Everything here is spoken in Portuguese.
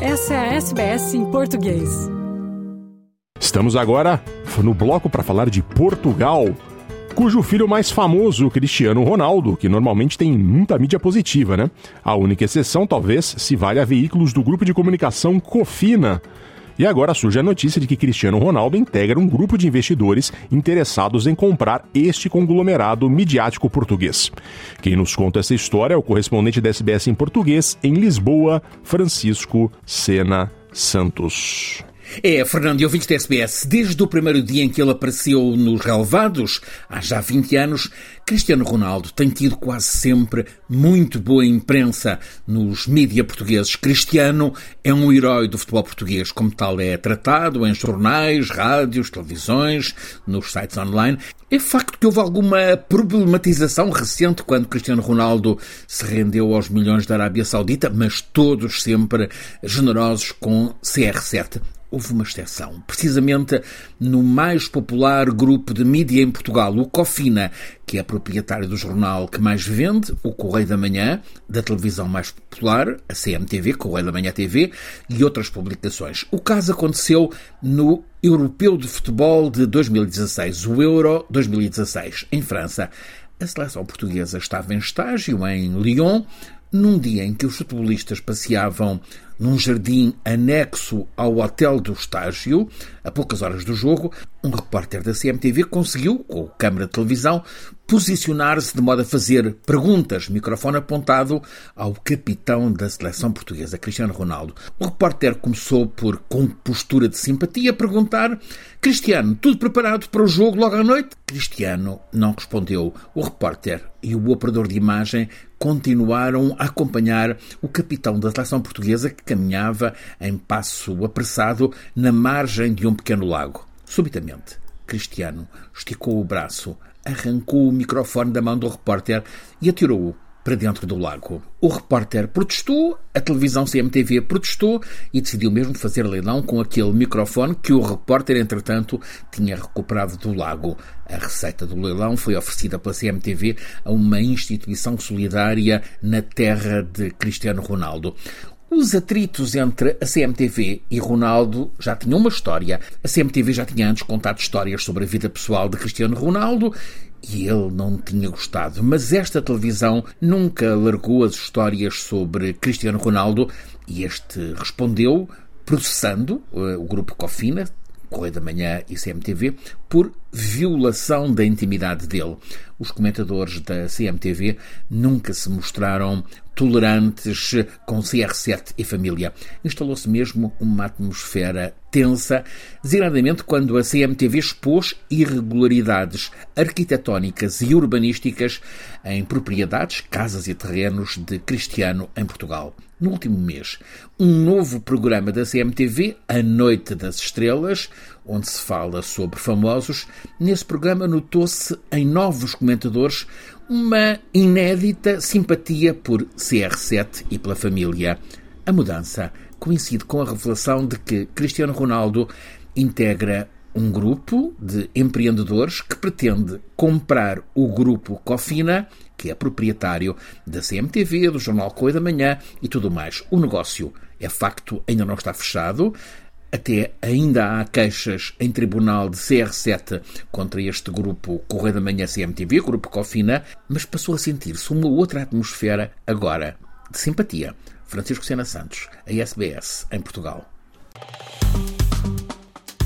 Essa é a SBS em português. Estamos agora no bloco para falar de Portugal, cujo filho mais famoso, Cristiano Ronaldo, que normalmente tem muita mídia positiva, né? A única exceção, talvez, se vale a veículos do grupo de comunicação Cofina. E agora surge a notícia de que Cristiano Ronaldo integra um grupo de investidores interessados em comprar este conglomerado midiático português. Quem nos conta essa história é o correspondente da SBS em português em Lisboa, Francisco Sena Santos. É, Fernando e ouvintes da SBS, desde o primeiro dia em que ele apareceu nos relevados, há já 20 anos, Cristiano Ronaldo tem tido quase sempre muito boa imprensa nos mídia portugueses. Cristiano é um herói do futebol português, como tal é tratado em jornais, rádios, televisões, nos sites online. É facto que houve alguma problematização recente quando Cristiano Ronaldo se rendeu aos milhões da Arábia Saudita, mas todos sempre generosos com CR7 houve uma exceção. Precisamente no mais popular grupo de mídia em Portugal, o Cofina, que é proprietário do jornal que mais vende, o Correio da Manhã, da televisão mais popular, a CMTV, Correio da Manhã TV, e outras publicações. O caso aconteceu no Europeu de Futebol de 2016, o Euro 2016, em França. A seleção portuguesa estava em estágio em Lyon, num dia em que os futebolistas passeavam num jardim anexo ao hotel do estágio, a poucas horas do jogo, um repórter da CMTV conseguiu, com câmara de televisão, posicionar-se de modo a fazer perguntas, microfone apontado ao capitão da seleção portuguesa, Cristiano Ronaldo. O repórter começou por, com postura de simpatia, perguntar: Cristiano, tudo preparado para o jogo logo à noite? Cristiano não respondeu. O repórter e o operador de imagem continuaram a acompanhar o capitão da seleção portuguesa caminhava em passo apressado na margem de um pequeno lago. Subitamente, Cristiano esticou o braço, arrancou o microfone da mão do repórter e atirou-o para dentro do lago. O repórter protestou, a televisão CMTV protestou e decidiu mesmo fazer leilão com aquele microfone que o repórter, entretanto, tinha recuperado do lago. A receita do leilão foi oferecida pela CMTV a uma instituição solidária na terra de Cristiano Ronaldo. Os atritos entre a CMTV e Ronaldo já tinham uma história. A CMTV já tinha antes contado histórias sobre a vida pessoal de Cristiano Ronaldo e ele não tinha gostado. Mas esta televisão nunca largou as histórias sobre Cristiano Ronaldo e este respondeu processando uh, o grupo Cofina, Correio da Manhã e CMTV, por violação da intimidade dele. Os comentadores da CMTV nunca se mostraram tolerantes com CR7 e família. Instalou-se mesmo uma atmosfera tensa, designadamente quando a CMTV expôs irregularidades arquitetónicas e urbanísticas em propriedades, casas e terrenos de Cristiano em Portugal. No último mês, um novo programa da CMTV, A Noite das Estrelas, onde se fala sobre famosos, nesse programa notou-se em novos comentadores uma inédita simpatia por CR7 e pela família. A mudança coincide com a revelação de que Cristiano Ronaldo integra um grupo de empreendedores que pretende comprar o grupo Cofina, que é proprietário da CMTV, do Jornal Coisa da Manhã e tudo mais. O negócio é facto, ainda não está fechado. Até ainda há queixas em tribunal de CR7 contra este grupo Correio da Manhã CMTV, grupo Cofina, mas passou a sentir-se uma outra atmosfera agora de simpatia. Francisco Sena Santos, a SBS, em Portugal.